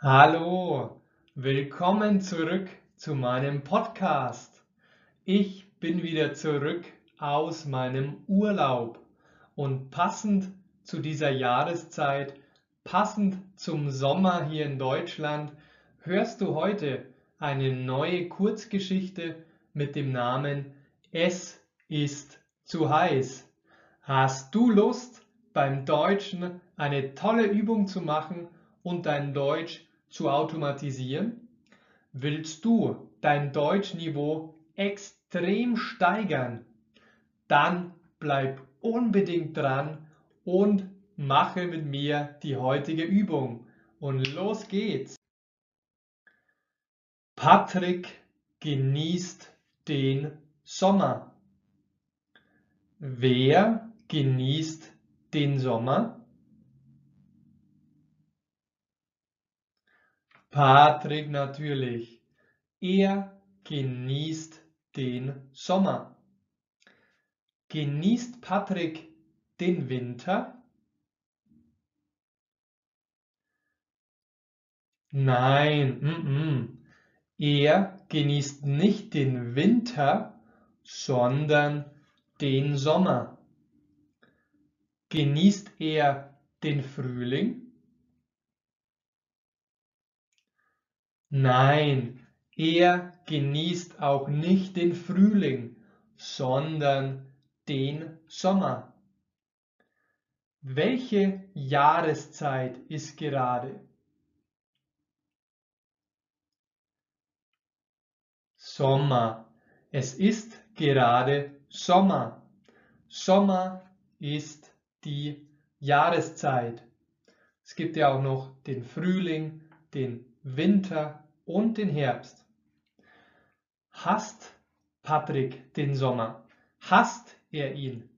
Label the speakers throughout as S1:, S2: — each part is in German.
S1: Hallo, willkommen zurück zu meinem Podcast. Ich bin wieder zurück aus meinem Urlaub und passend zu dieser Jahreszeit, passend zum Sommer hier in Deutschland, hörst du heute eine neue Kurzgeschichte mit dem Namen Es ist zu heiß. Hast du Lust, beim Deutschen eine tolle Übung zu machen und dein Deutsch zu automatisieren? Willst du dein Deutschniveau extrem steigern? Dann bleib unbedingt dran und mache mit mir die heutige Übung. Und los geht's! Patrick genießt den Sommer. Wer genießt den Sommer? Patrick natürlich. Er genießt den Sommer. Genießt Patrick den Winter? Nein, mm -mm. er genießt nicht den Winter, sondern den Sommer. Genießt er den Frühling? Nein, er genießt auch nicht den Frühling, sondern den Sommer. Welche Jahreszeit ist gerade? Sommer. Es ist gerade Sommer. Sommer ist die Jahreszeit. Es gibt ja auch noch den Frühling, den Winter und den Herbst. Hasst Patrick den Sommer? Hasst er ihn?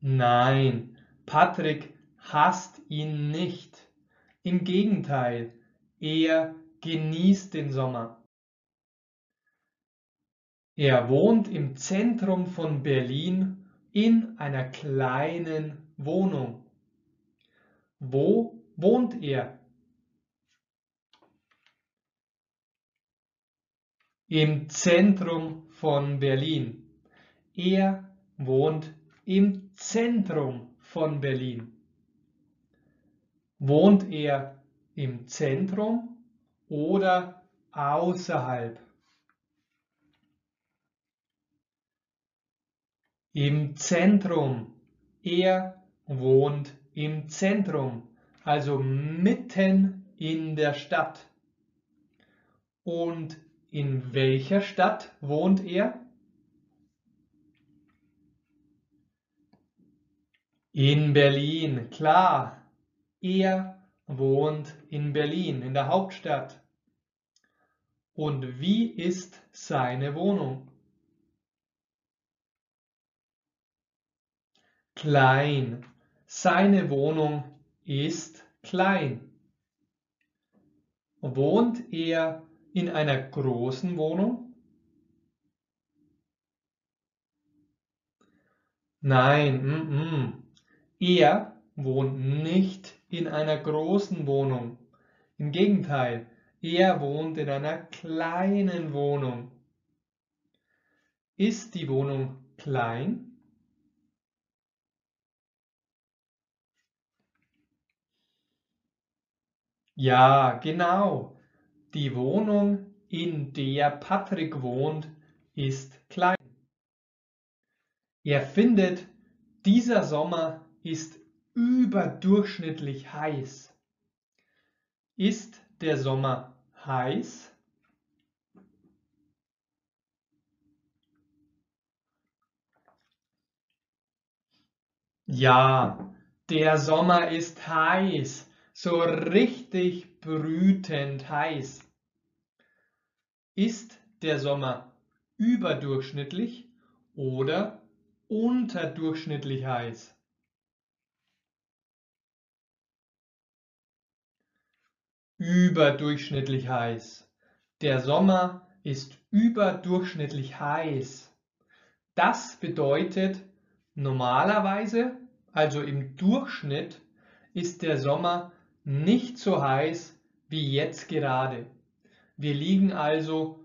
S1: Nein, Patrick hasst ihn nicht. Im Gegenteil, er genießt den Sommer. Er wohnt im Zentrum von Berlin in einer kleinen Wohnung. Wo wohnt er? Im Zentrum von Berlin. Er wohnt im Zentrum von Berlin. Wohnt er im Zentrum oder außerhalb? Im Zentrum. Er wohnt im Zentrum, also mitten in der Stadt. Und in welcher Stadt wohnt er? In Berlin, klar. Er wohnt in Berlin, in der Hauptstadt. Und wie ist seine Wohnung? Klein. Seine Wohnung ist klein. Wohnt er in einer großen Wohnung? Nein, mm -mm. er wohnt nicht in einer großen Wohnung. Im Gegenteil, er wohnt in einer kleinen Wohnung. Ist die Wohnung klein? Ja, genau. Die Wohnung, in der Patrick wohnt, ist klein. Er findet, dieser Sommer ist überdurchschnittlich heiß. Ist der Sommer heiß? Ja, der Sommer ist heiß so richtig brütend heiß. Ist der Sommer überdurchschnittlich oder unterdurchschnittlich heiß? Überdurchschnittlich heiß. Der Sommer ist überdurchschnittlich heiß. Das bedeutet normalerweise, also im Durchschnitt, ist der Sommer nicht so heiß wie jetzt gerade. Wir liegen also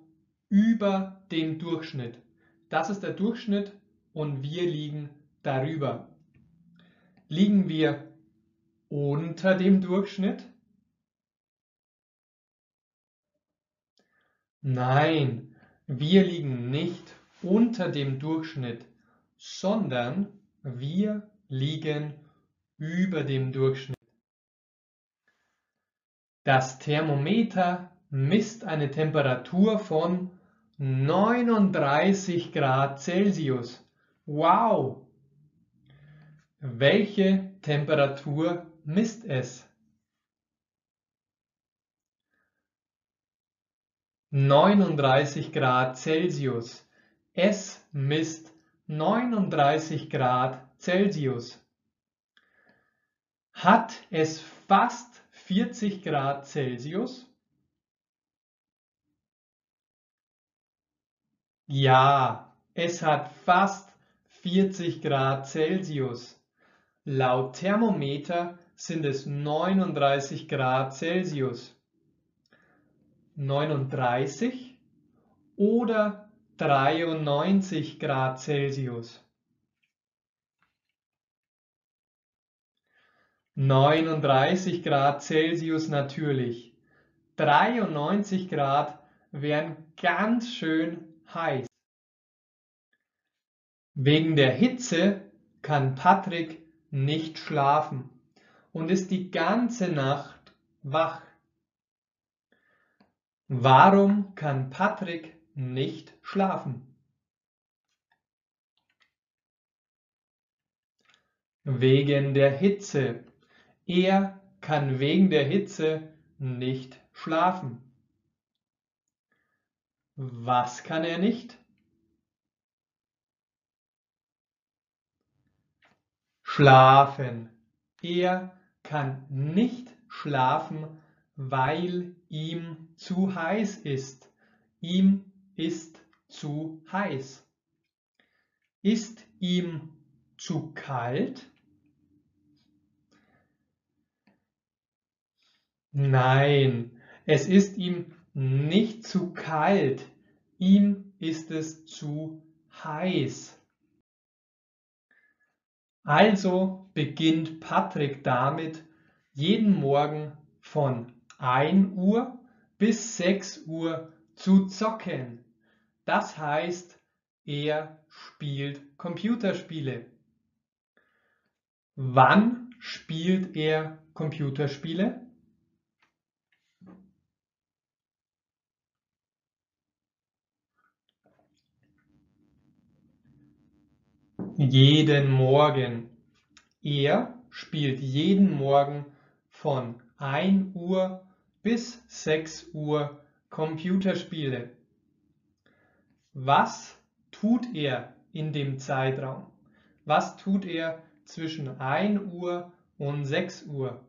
S1: über dem Durchschnitt. Das ist der Durchschnitt und wir liegen darüber. Liegen wir unter dem Durchschnitt? Nein, wir liegen nicht unter dem Durchschnitt, sondern wir liegen über dem Durchschnitt. Das Thermometer misst eine Temperatur von 39 Grad Celsius. Wow! Welche Temperatur misst es? 39 Grad Celsius. Es misst 39 Grad Celsius. Hat es fast 40 Grad Celsius? Ja, es hat fast 40 Grad Celsius. Laut Thermometer sind es 39 Grad Celsius. 39 oder 93 Grad Celsius. 39 Grad Celsius natürlich. 93 Grad wären ganz schön heiß. Wegen der Hitze kann Patrick nicht schlafen und ist die ganze Nacht wach. Warum kann Patrick nicht schlafen? Wegen der Hitze. Er kann wegen der Hitze nicht schlafen. Was kann er nicht? Schlafen. Er kann nicht schlafen, weil ihm zu heiß ist. Ihm ist zu heiß. Ist ihm zu kalt? Nein, es ist ihm nicht zu kalt, ihm ist es zu heiß. Also beginnt Patrick damit, jeden Morgen von 1 Uhr bis 6 Uhr zu zocken. Das heißt, er spielt Computerspiele. Wann spielt er Computerspiele? Jeden Morgen. Er spielt jeden Morgen von 1 Uhr bis 6 Uhr Computerspiele. Was tut er in dem Zeitraum? Was tut er zwischen 1 Uhr und 6 Uhr?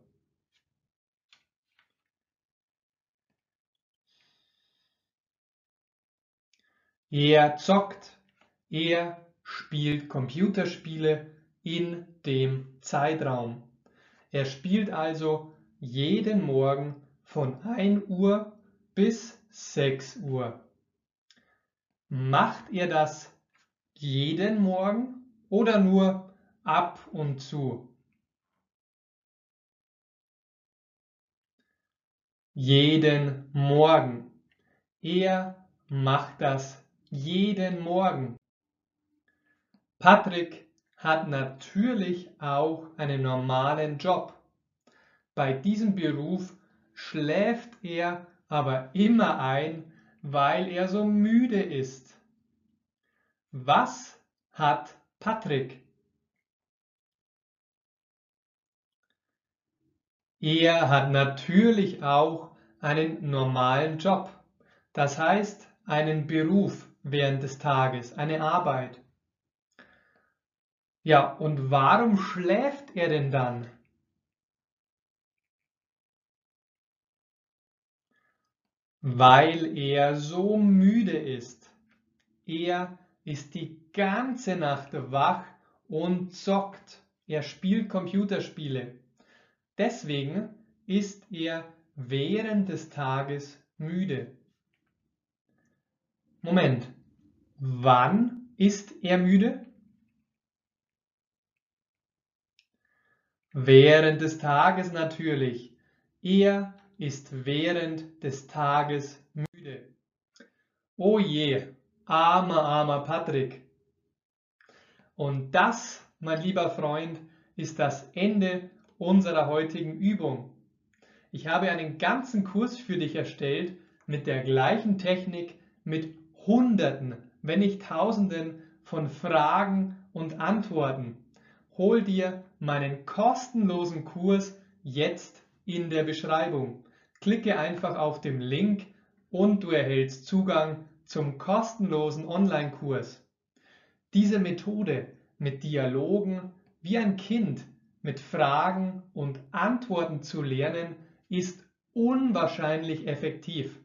S1: Er zockt. Er spielt Computerspiele in dem Zeitraum. Er spielt also jeden Morgen von 1 Uhr bis 6 Uhr. Macht er das jeden Morgen oder nur ab und zu? Jeden Morgen. Er macht das jeden Morgen. Patrick hat natürlich auch einen normalen Job. Bei diesem Beruf schläft er aber immer ein, weil er so müde ist. Was hat Patrick? Er hat natürlich auch einen normalen Job, das heißt einen Beruf während des Tages, eine Arbeit. Ja, und warum schläft er denn dann? Weil er so müde ist. Er ist die ganze Nacht wach und zockt. Er spielt Computerspiele. Deswegen ist er während des Tages müde. Moment, wann ist er müde? Während des Tages natürlich. Er ist während des Tages müde. Oh je, armer, armer Patrick. Und das, mein lieber Freund, ist das Ende unserer heutigen Übung. Ich habe einen ganzen Kurs für dich erstellt mit der gleichen Technik, mit Hunderten, wenn nicht Tausenden von Fragen und Antworten. Hol dir meinen kostenlosen Kurs jetzt in der Beschreibung. Klicke einfach auf den Link und du erhältst Zugang zum kostenlosen Online-Kurs. Diese Methode mit Dialogen wie ein Kind mit Fragen und Antworten zu lernen, ist unwahrscheinlich effektiv.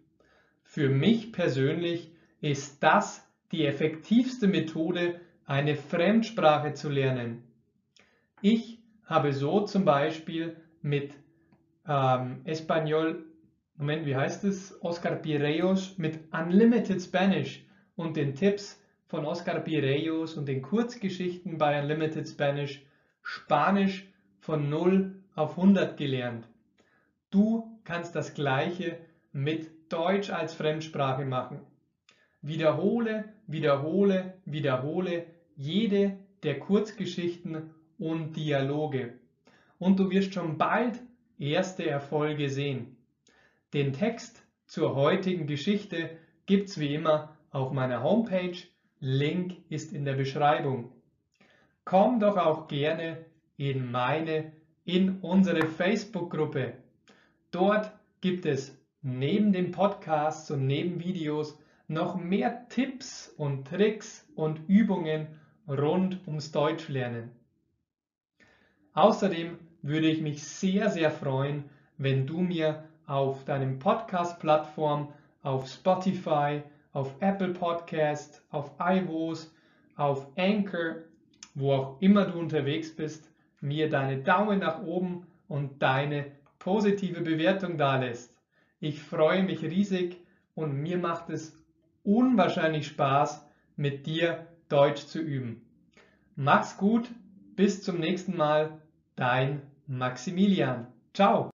S1: Für mich persönlich ist das die effektivste Methode, eine Fremdsprache zu lernen. Ich habe so zum Beispiel mit ähm, Espanol, Moment, wie heißt es? Oscar Pireos mit Unlimited Spanish und den Tipps von Oscar Pireos und den Kurzgeschichten bei Unlimited Spanish Spanisch von 0 auf 100 gelernt. Du kannst das gleiche mit Deutsch als Fremdsprache machen. Wiederhole, wiederhole, wiederhole jede der Kurzgeschichten und Dialoge. Und du wirst schon bald erste Erfolge sehen. Den Text zur heutigen Geschichte gibt's wie immer auf meiner Homepage. Link ist in der Beschreibung. Komm doch auch gerne in meine, in unsere Facebook-Gruppe. Dort gibt es neben den Podcasts und neben Videos noch mehr Tipps und Tricks und Übungen rund ums Deutschlernen. Außerdem würde ich mich sehr, sehr freuen, wenn du mir auf deinem Podcast-Plattform, auf Spotify, auf Apple Podcast, auf iVoox, auf Anchor, wo auch immer du unterwegs bist, mir deine Daumen nach oben und deine positive Bewertung dalässt. Ich freue mich riesig und mir macht es unwahrscheinlich Spaß, mit dir Deutsch zu üben. Mach's gut, bis zum nächsten Mal, dein Maximilian. Ciao.